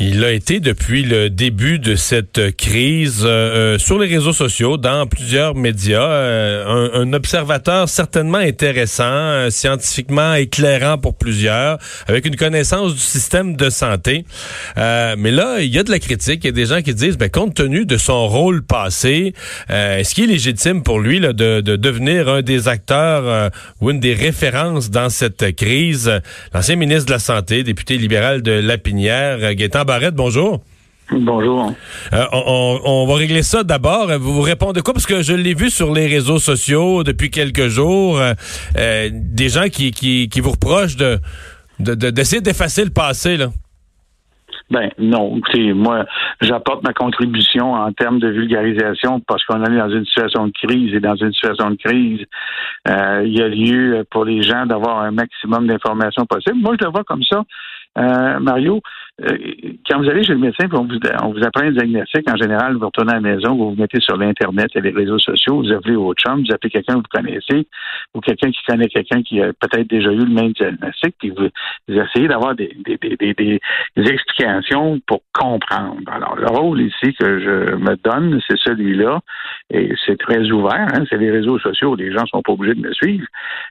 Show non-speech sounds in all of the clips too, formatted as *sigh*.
Il a été depuis le début de cette crise euh, euh, sur les réseaux sociaux, dans plusieurs médias, euh, un, observateur certainement intéressant, scientifiquement éclairant pour plusieurs, avec une connaissance du système de santé. mais là, il y a de la critique. Il y a des gens qui disent, ben, compte tenu de son rôle passé, est-ce qu'il est légitime pour lui là, de, de, devenir un des acteurs ou une des références dans cette crise? L'ancien ministre de la Santé, député libéral de Lapinière, Barrette, bonjour. Bonjour. Euh, on, va régler ça d'abord. Vous, vous répondez quoi? Parce que je l'ai vu sur les réseaux sociaux depuis quelques jours. Euh, euh, des gens qui, qui, vous reprochent de d'essayer d'effacer le passé. Là. Ben non, écoutez, moi, j'apporte ma contribution en termes de vulgarisation parce qu'on est dans une situation de crise et dans une situation de crise, il y a lieu pour les gens d'avoir un maximum d'informations possible. Moi, je le vois comme ça. Euh, Mario, euh, quand vous allez chez le médecin, on vous, vous apprend un diagnostic, en général, vous retournez à la maison, vous vous mettez sur l'Internet et les réseaux sociaux, vous appelez votre chum, vous appelez quelqu'un que vous connaissez, ou quelqu'un qui connaît quelqu'un qui a peut-être déjà eu le même diagnostic, puis vous, essayez d'avoir des, des, des, des, explications pour comprendre. Alors, le rôle ici que je me donne, c'est celui-là, et c'est très ouvert, hein, c'est les réseaux sociaux, les gens sont pas obligés de me suivre,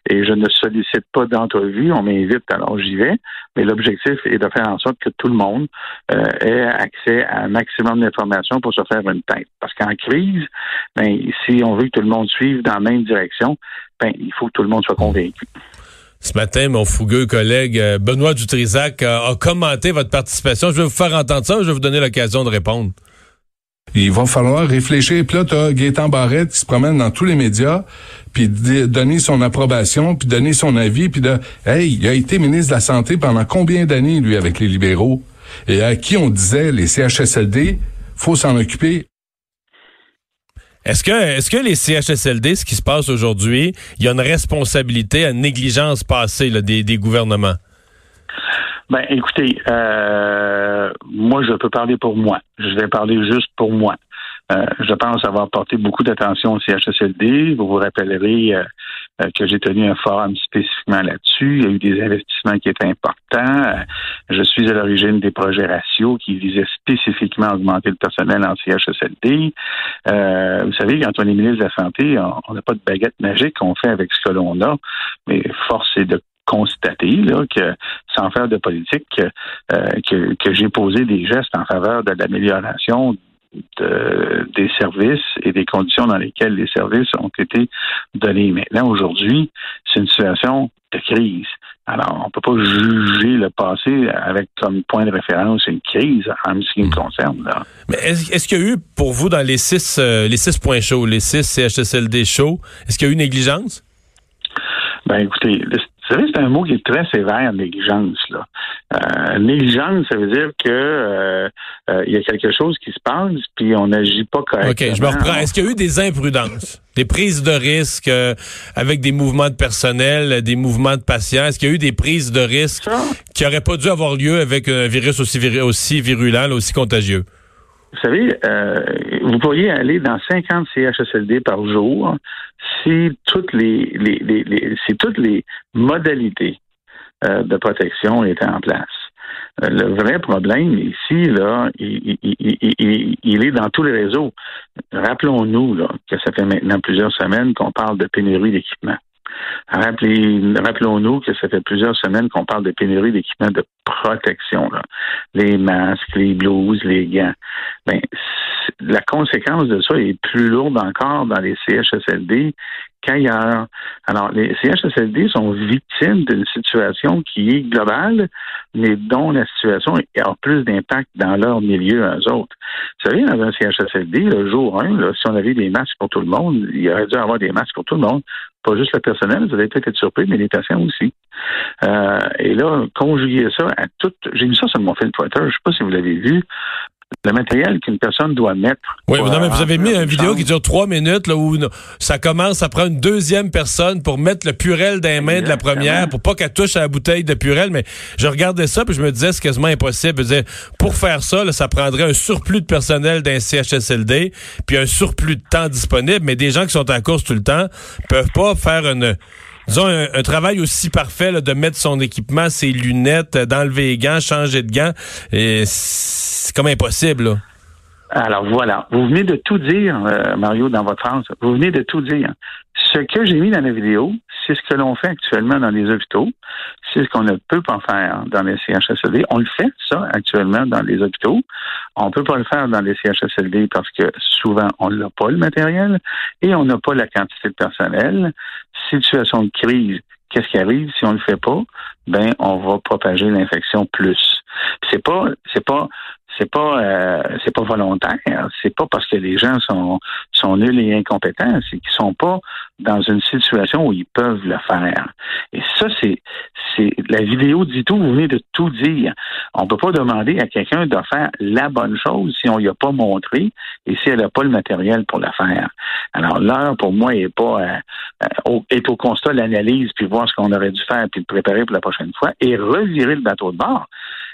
et je ne sollicite pas d'entrevue, on m'invite, alors j'y vais, mais l'objectif et de faire en sorte que tout le monde euh, ait accès à un maximum d'informations pour se faire une tête. Parce qu'en crise, ben, si on veut que tout le monde suive dans la même direction, ben, il faut que tout le monde soit convaincu. Ce matin, mon fougueux collègue euh, Benoît Dutrisac a, commenté votre participation. Je vais vous faire entendre ça, je vais vous donner l'occasion de répondre. Il va falloir réfléchir. Puis là, tu as Gaétan Barrette qui se promène dans tous les médias, puis donner son approbation, puis donner son avis, puis de Hey, il a été ministre de la Santé pendant combien d'années, lui, avec les libéraux? Et à qui on disait les CHSLD, faut s'en occuper. Est-ce que, les CHSLD, ce qui se passe aujourd'hui, il y a une responsabilité à négligence passée des, des gouvernements? Ben, écoutez, euh, moi, je peux parler pour moi. Je vais parler juste pour moi. Euh, je pense avoir porté beaucoup d'attention au CHSLD. Vous vous rappellerez euh, euh, que j'ai tenu un forum spécifiquement là-dessus. Il y a eu des investissements qui étaient importants. je suis à l'origine des projets ratios qui visaient spécifiquement à augmenter le personnel en CHSLD. vous savez, quand on est ministre de la Santé, on n'a pas de baguette magique qu'on fait avec ce que l'on a, mais force est de constater là, que, sans faire de politique, euh, que, que j'ai posé des gestes en faveur de l'amélioration de, des services et des conditions dans lesquelles les services ont été donnés. Maintenant, aujourd'hui, c'est une situation de crise. Alors, on peut pas juger le passé avec comme point de référence une crise en ce qui me hmm. concerne. Là. Mais est-ce, qu'il y a eu pour vous dans les six euh, les six points chauds, les six CHSLD chauds, est-ce qu'il y a eu négligence? Ben écoutez, vous savez, c'est un mot qui est très sévère, négligence. Là. Euh, négligence, ça veut dire que euh, euh, il y a quelque chose qui se passe, puis on n'agit pas correctement. OK, je me reprends. Est-ce qu'il y a eu des imprudences, des prises de risques avec des mouvements de personnel, des mouvements de patients? Est-ce qu'il y a eu des prises de risques qui n'auraient pas dû avoir lieu avec un virus aussi, aussi virulent, aussi contagieux? Vous savez, vous pourriez aller dans 50 CHSLD par jour si toutes les, les, les, si toutes les modalités euh, de protection étaient en place. Euh, le vrai problème ici, là, il, il, il, est dans tous les réseaux. Rappelons-nous là, que ça fait maintenant plusieurs semaines qu'on parle de pénurie d'équipement. Rappelons-nous que ça fait plusieurs semaines qu'on parle de pénurie d'équipements de protection. Les masques, les blouses, les gants. Ben, la conséquence de ça est plus lourde encore dans les CHSLD qu'ailleurs. Alors, les CHSLD sont victimes d'une situation qui est globale, mais dont la situation a plus d'impact dans leur milieu à eux autres. Vous savez, dans un CHSLD, le jour 1, si on avait des masques pour tout le monde, il aurait dû avoir des masques pour tout le monde. Pas juste le personnel, vous allez peut-être être surpris, mais les patients aussi. Euh, et là, conjuguer ça à tout. J'ai mis ça sur mon fil Twitter, je ne sais pas si vous l'avez vu. Le matériel qu'une personne doit mettre. Oui, non, mais vous avez mis une vidéo qui dure trois minutes là, où ça commence à prendre une deuxième personne pour mettre le purel dans les mains de la première pour pas qu'elle touche à la bouteille de purel. Mais je regardais ça puis je me disais c'est quasiment impossible. Je disais, pour faire ça, là, ça prendrait un surplus de personnel d'un CHSLD puis un surplus de temps disponible. Mais des gens qui sont en course tout le temps peuvent pas faire une disons, un, travail aussi parfait de mettre son équipement, ses lunettes, d'enlever les gants, changer de gants. C'est comme impossible. Alors voilà, vous venez de tout dire, euh, Mario, dans votre phrase. Vous venez de tout dire. Ce que j'ai mis dans la vidéo, c'est ce que l'on fait actuellement dans les hôpitaux. C'est ce qu'on ne peut pas faire dans les CHSLD. On le fait, ça, actuellement, dans les hôpitaux. On ne peut pas le faire dans les CHSLD parce que souvent, on n'a pas le matériel et on n'a pas la quantité de personnel. Situation de crise, qu'est-ce qui arrive? Si on ne le fait pas? Ben, on va propager l'infection plus. C'est pas, c'est pas c'est pas euh, c'est pas volontaire, c'est pas parce que les gens sont sont nuls et incompétents, c'est qu'ils sont pas dans une situation où ils peuvent le faire. Et ça c'est c'est la vidéo dit tout, vous venez de tout dire. On peut pas demander à quelqu'un de faire la bonne chose si on y a pas montré et si elle n'a pas le matériel pour le faire. Alors l'heure pour moi est pas euh, euh, est au constat l'analyse puis voir ce qu'on aurait dû faire puis le préparer pour la prochaine fois et revirer le bateau de bord.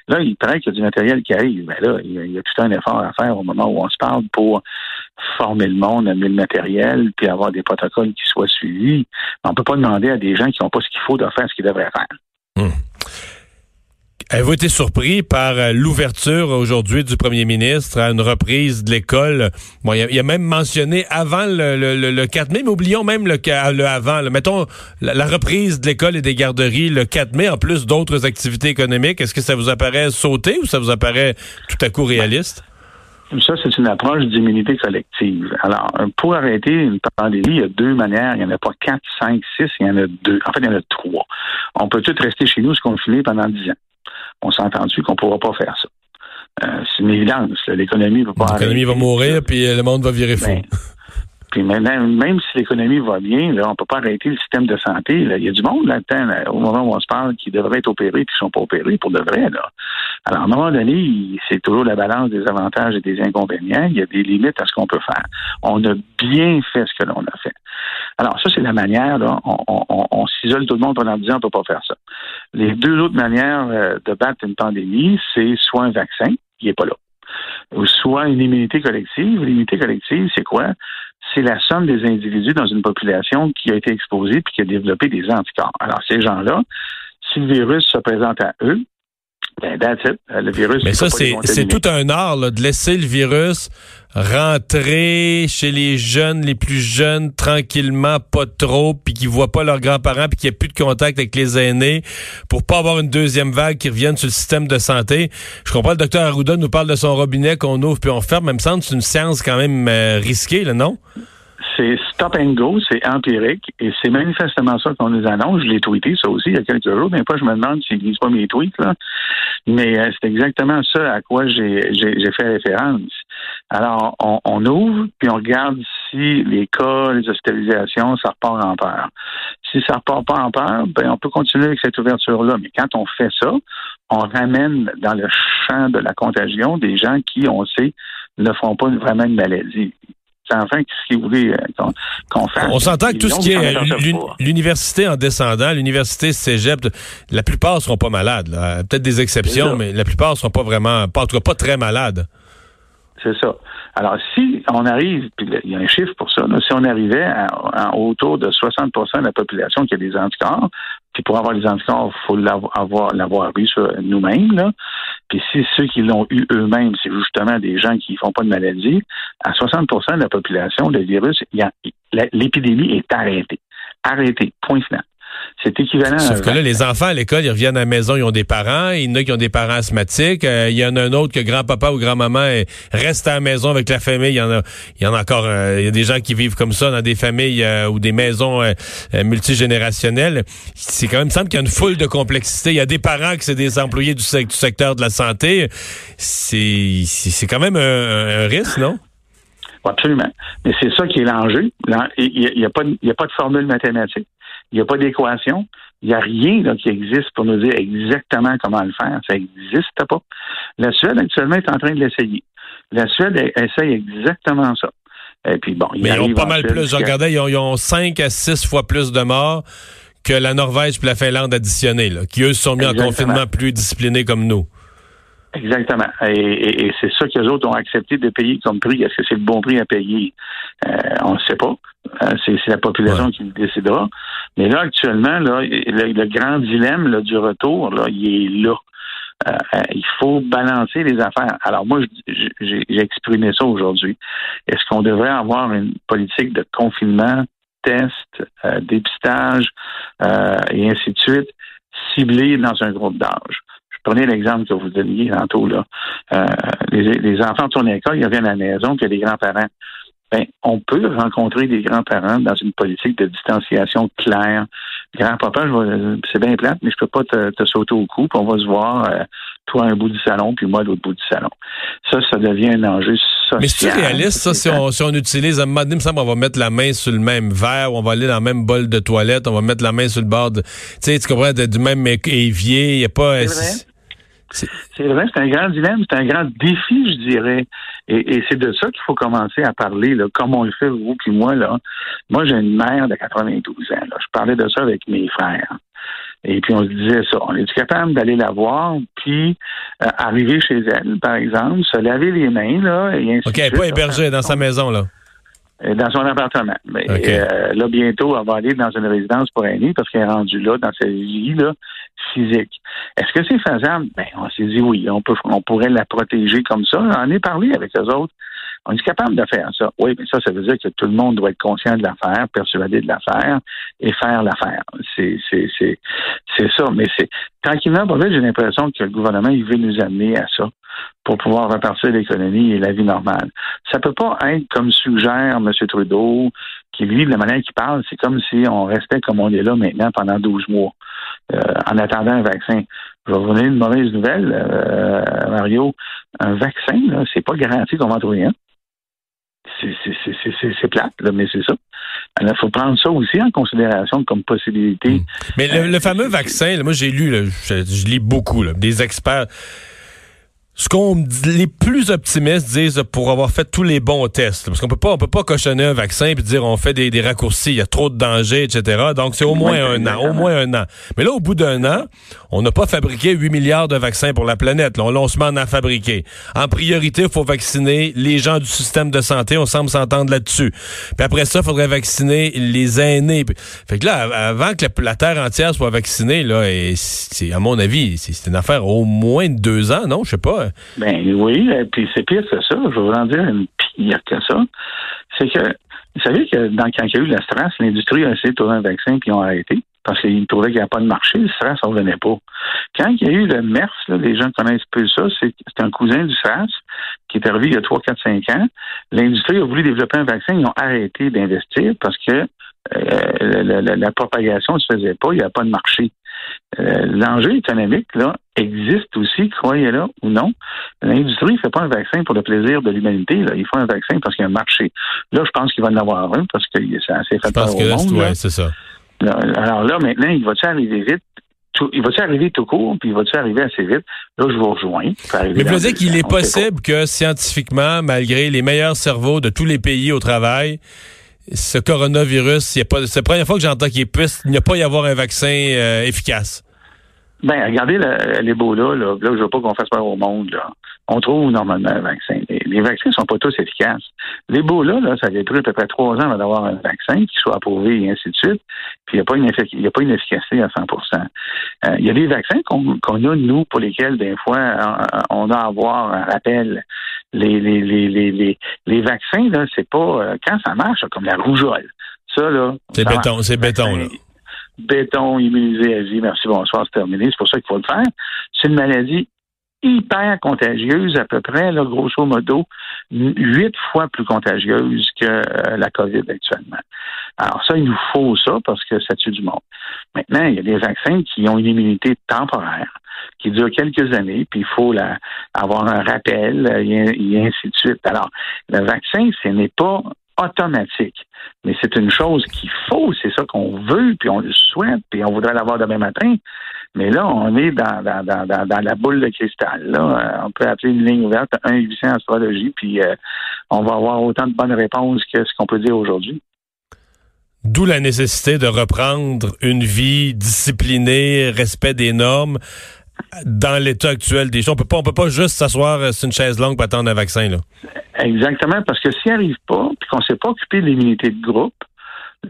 Là, il paraît qu'il y a du matériel qui arrive. Mais là, il y, a, tout un effort à faire au moment où on se parle pour former le monde, amener le matériel, puis avoir des protocoles qui soient suivis. On ne peut pas demander à des gens qui n'ont pas ce qu'il faut de faire ce qu'ils devraient faire. Hum. Avez-vous été surpris par euh, l'ouverture aujourd'hui du premier ministre à une reprise de l'école? Bon, il a, même mentionné avant le, 4 mai, mais oublions même le, le avant. Mettons la, reprise de l'école et des garderies le 4 mai, en plus d'autres activités économiques. Est-ce que ça vous apparaît sauté ou ça vous apparaît tout à coup réaliste? Ça, c'est une approche d'immunité collective. Alors, pour arrêter une pandémie, il y a deux manières. Il n'y en a pas quatre, cinq, six, il y en a deux. En fait, il y en a trois. On peut tout rester chez nous se confiner pendant dix ans on s'est entendu qu'on ne pourra pas faire ça. Euh, c'est une évidence. L'économie va pas L'économie va mourir, puis euh, le monde va virer fou. Ben, puis maintenant, même si l'économie va bien, là, on peut pas arrêter le système de santé. Il y a du monde là-dedans, au moment où on se parle, qui devrait être opéré puis qui sont pas opérés pour de vrai. Là. Alors, à un moment donné, c'est toujours la balance des avantages et des inconvénients. Il y a des limites à ce qu'on peut faire. On a bien fait ce que l'on a fait. Alors, ça, c'est la manière, là, on, s'isole tout le monde pendant 10 ans, on ne peut pas faire ça. Les deux autres manières euh, de battre une pandémie, c'est soit un vaccin, qui n'est pas là, ou soit une immunité collective. L'immunité collective, c'est quoi? C'est la somme des individus dans une population qui a été exposée puis qui a développé des anticorps. Alors, ces gens-là, si le virus se présente à eux, ben, that's it. Le virus. Mais ça, c'est tout un art là, de laisser le virus rentrer chez les jeunes, les plus jeunes, tranquillement, pas trop, puis qui voient pas leurs grands-parents, puis qu'il n'y a plus de contact avec les aînés, pour pas avoir une deuxième vague qui revienne sur le système de santé. Je comprends, le docteur Arruda nous parle de son robinet qu'on ouvre puis on ferme, mais me semble c'est une séance quand même euh, risquée, là, non? C'est stop and go, c'est empirique, et c'est manifestement ça qu'on nous annonce. Je l'ai tweeté, ça aussi, il y a quelques jours. Des fois, je me demande s'ils lisent pas mes tweets, là. Mais euh, c'est exactement ça à quoi j'ai fait référence. Alors, on, ouvre, puis on regarde si les cas, les hospitalisations, ça repart en peur. Si ça repart pas en peur, ben on peut continuer avec cette ouverture-là. Mais quand on fait ça, on ramène dans le champ de la contagion des gens qui, on sait, ne font pas vraiment une maladie euh, qu'on fasse. On s'entend que tout ce qui est l'université en descendant, l'université cégep, la plupart seront pas malades. Peut-être des exceptions, mais la plupart seront pas vraiment, pas, en tout cas pas très malades. C'est ça. Alors, si on arrive, puis il y a un chiffre pour ça, si on arrivait à, autour de 60% de la population qui a des anticorps, puis pour avoir des anticorps, il faut l'avoir, l'avoir eu nous-mêmes, Puis si ceux qui l'ont eu eux-mêmes, c'est justement des gens qui font pas de maladie, à 60% de la population, le virus, l'épidémie est arrêtée. Arrêtée. Point final. C'est équivalent. Sauf que là, les enfants à l'école, ils reviennent à la maison, ils ont des parents. Il y en a qui ont des parents asthmatiques. Euh, il y en a un autre que grand-papa ou grand-maman reste à la maison avec la famille. Il y en a, il y en a encore. Euh, il y a des gens qui vivent comme ça dans des familles euh, ou des maisons multigénérationnelles. C'est quand même, semble qu'il y a une foule de complexité. Il y a des parents qui sont des employés du, secteur de la santé. C'est, c'est quand même un, risque, non? Absolument. Mais c'est ça qui est l'enjeu. Il n'y a, a pas de formule mathématique. Il n'y a pas d'équation. Il n'y a rien là, qui existe pour nous dire exactement comment le faire. Ça n'existe pas. La Suède, actuellement, est en train de l'essayer. La Suède essaye exactement ça. Et puis bon, Mais ils ont pas mal plus. Je regardais, ils ont, ils ont 5 à 6 fois plus de morts que la Norvège puis la Finlande additionnées, là, qui eux se sont mis en confinement plus disciplinés comme nous. Exactement. Et, c'est ça que les autres ont accepté de payer comme prix. Est-ce que c'est le bon prix à payer? Euh, on ne sait pas. Euh, c'est, la population qui le décidera. Mais là, actuellement, là, le, grand dilemme là, du retour, là, il est là. Euh, il faut balancer les affaires. Alors moi, j'ai, exprimé ça aujourd'hui. Est-ce qu'on devrait avoir une politique de confinement, test, dépistage et ainsi de suite, ciblée dans un groupe d'âge? Prenez l'exemple que vous donniez tantôt, là. Euh, les, enfants tournent à l'école, ils reviennent à la maison, a des grands-parents. Ben, on peut rencontrer des grands-parents dans une politique de distanciation claire. Grand-papa, c'est bien plate, mais je peux pas te, sauter au cou, puis on va se voir, euh, toi un bout du salon, puis moi à l'autre bout du salon. Ça, ça devient un enjeu social. Mais c'est réaliste, ça, si on, si on utilise, un moment donné, il me on va mettre la main sur le même verre, on va aller dans le même bol de toilette, on va mettre la main sur le bord de, tu sais, tu comprends, du même évier, il n'y a pas... C'est vrai, c'est un grand dilemme, c'est un grand défi, je dirais. Et, c'est de ça qu'il faut commencer à parler, là, comme on le fait, vous puis moi. Là. Moi, j'ai une mère de 92 ans. Là. Je parlais de ça avec mes frères. Et puis, on se disait ça. On est capable d'aller la voir, puis euh, arriver chez elle, par exemple, se laver les mains, là, et ainsi OK, elle n'est pas hébergée dans sa maison, là. Euh, dans son appartement. Mais euh, là, bientôt, elle va aller dans une résidence pour aînés parce qu'elle est rendue là dans sa vie là, physique. Est-ce que c'est faisable? Ben, on s'est dit oui, on peut on pourrait la protéger comme ça. On est parlé avec les autres. On est capable de faire ça. Oui, mais ça, ça veut dire que tout le monde doit être conscient de l'affaire, persuadé de l'affaire et faire l'affaire. C'est, c'est, c'est, c'est ça. Mais c'est tranquillement, j'ai l'impression que le gouvernement, il veut nous amener à ça pour pouvoir repartir l'économie et la vie normale. Ça peut pas être comme suggère M. Trudeau, qui lui, de la manière qu'il parle, c'est comme si on restait comme on est là maintenant pendant 12 mois, euh, en attendant un vaccin. Je vais vous donner une mauvaise nouvelle, euh, Mario. Un vaccin, là, c'est pas garanti qu'on va trouver un c'est plate, là, mais c'est ça. Il faut prendre ça aussi en considération comme possibilité. Mais le, fameux vaccin, moi j'ai lu, je, lis beaucoup, des experts ce qu'on les plus optimistes disent pour avoir fait tous les bons tests parce qu'on peut pas on peut pas cochonner un vaccin puis dire on fait des, des raccourcis il y a trop de dangers etc donc c'est au moins un an au moins un an. Mais là au bout d'un an on n'a pas fabriqué 8 milliards de vaccins pour la planète là, on, se met à fabriquer en priorité il faut vacciner les gens du système de santé on semble s'entendre là-dessus. Puis après ça il faudrait vacciner les aînés. Fait que là avant que la, terre entière soit vaccinée là et c'est à mon avis c'est une affaire au moins de deux ans non? Je sais pas ben oui, puis c'est pire que ça. Je vais vous en dire une pire que ça. C'est que, vous savez que quand il y a eu la stress, l'industrie a essayé de trouver un vaccin puis ils ont arrêté parce qu'ils trouvaient qu'il n'y avait pas de marché, le SRAS ne revenait pas. Quand il y a eu le MERS, les gens connaissent peu ça, c'est un cousin du SRAS qui est arrivé il y a 3, 4, 5 ans. L'industrie a voulu développer un vaccin, ils ont arrêté d'investir parce que euh, la, propagation ne se faisait pas, il n'y a pas de marché. Euh, l'enjeu économique là existe aussi, croyez-le ou non. L'industrie ne fait pas un vaccin pour le plaisir de l'humanité. Là. Il faut un vaccin parce qu'il y a un marché. Là, je pense qu'il va en avoir un parce que c'est assez fait au monde. c'est ça. Alors là, maintenant, il va-tu arriver vite? il va-tu arriver tout court, puis il va-tu arriver assez vite? Là, je vous rejoins. Mais vous dire qu'il est possible que scientifiquement, malgré les meilleurs cerveaux de tous les pays au travail, ce coronavirus, c'est la première fois que j'entends qu'il puisse n'y a pas y avoir un vaccin euh, efficace. Ben, regardez l'Ebola, là, là, je veux pas qu'on fasse peur au monde, là. On trouve normalement un vaccin. Les, vaccins ne sont pas tous efficaces. L'Ebola, là, ça a pris à peu près trois ans d'avoir un vaccin qui soit approuvé et ainsi de suite. Puis il n'y a pas une a pas une efficacité à 100% euh, Il y a des vaccins qu'on a, nous, pour lesquels, des fois, on a à avoir un rappel. Les, les, les, les, les, vaccins, là, c'est pas euh, quand ça marche, comme la rougeole. Ça, là. C'est béton, c'est béton, là béton immunisé à vie, merci, bonsoir, c'est terminé. C'est pour ça qu'il faut le faire. C'est une maladie hyper contagieuse, à peu près, là, grosso modo, huit fois plus contagieuse que euh, la COVID actuellement. Alors ça, il nous faut ça parce que ça tue du monde. Maintenant, il y a des vaccins qui ont une immunité temporaire, qui dure quelques années, puis il faut avoir un rappel et, ainsi de suite. Alors, le vaccin, ce n'est pas automatique. Mais c'est une chose qu'il faut, c'est ça qu'on veut, puis on le souhaite, puis on voudrait l'avoir demain matin. Mais là, on est dans, dans, dans, la boule de cristal. Là. Euh, on peut appeler une ligne ouverte 1 800 astrologie, puis euh, on va avoir autant de bonnes réponses que ce qu'on peut dire aujourd'hui. D'où la nécessité de reprendre une vie disciplinée, respect des normes dans l'état actuel des choses. On peut pas, on peut pas juste s'asseoir euh, sur une chaise longue pour attendre un vaccin, là. Exactement, parce que s'il arrive pas, puis qu'on s'est pas occupé de l'immunité de groupe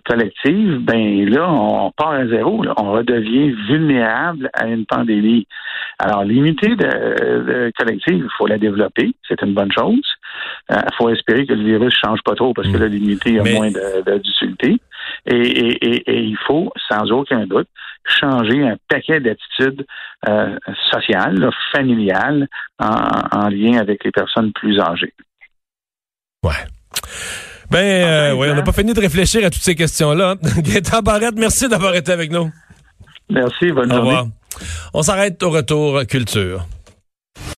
collective, ben là, on part à zéro. On redevient vulnérable à une pandémie. Alors, l'immunité de, collective, il faut la développer. C'est une bonne chose. Il euh, faut espérer que le virus change pas trop parce que là, l'immunité a moins d'utilité. Et, et, et, il faut, sans aucun doute, changer un paquet d'attitudes euh, sociales, familiales, en, lien avec les personnes plus âgées. Ouais. Ben, euh, oui, on n'a pas fini de réfléchir à toutes ces questions-là. *laughs* Gaëtan Barrette, merci d'avoir été avec nous. Merci, bonne Au journée. Revoir. On s'arrête au retour culture.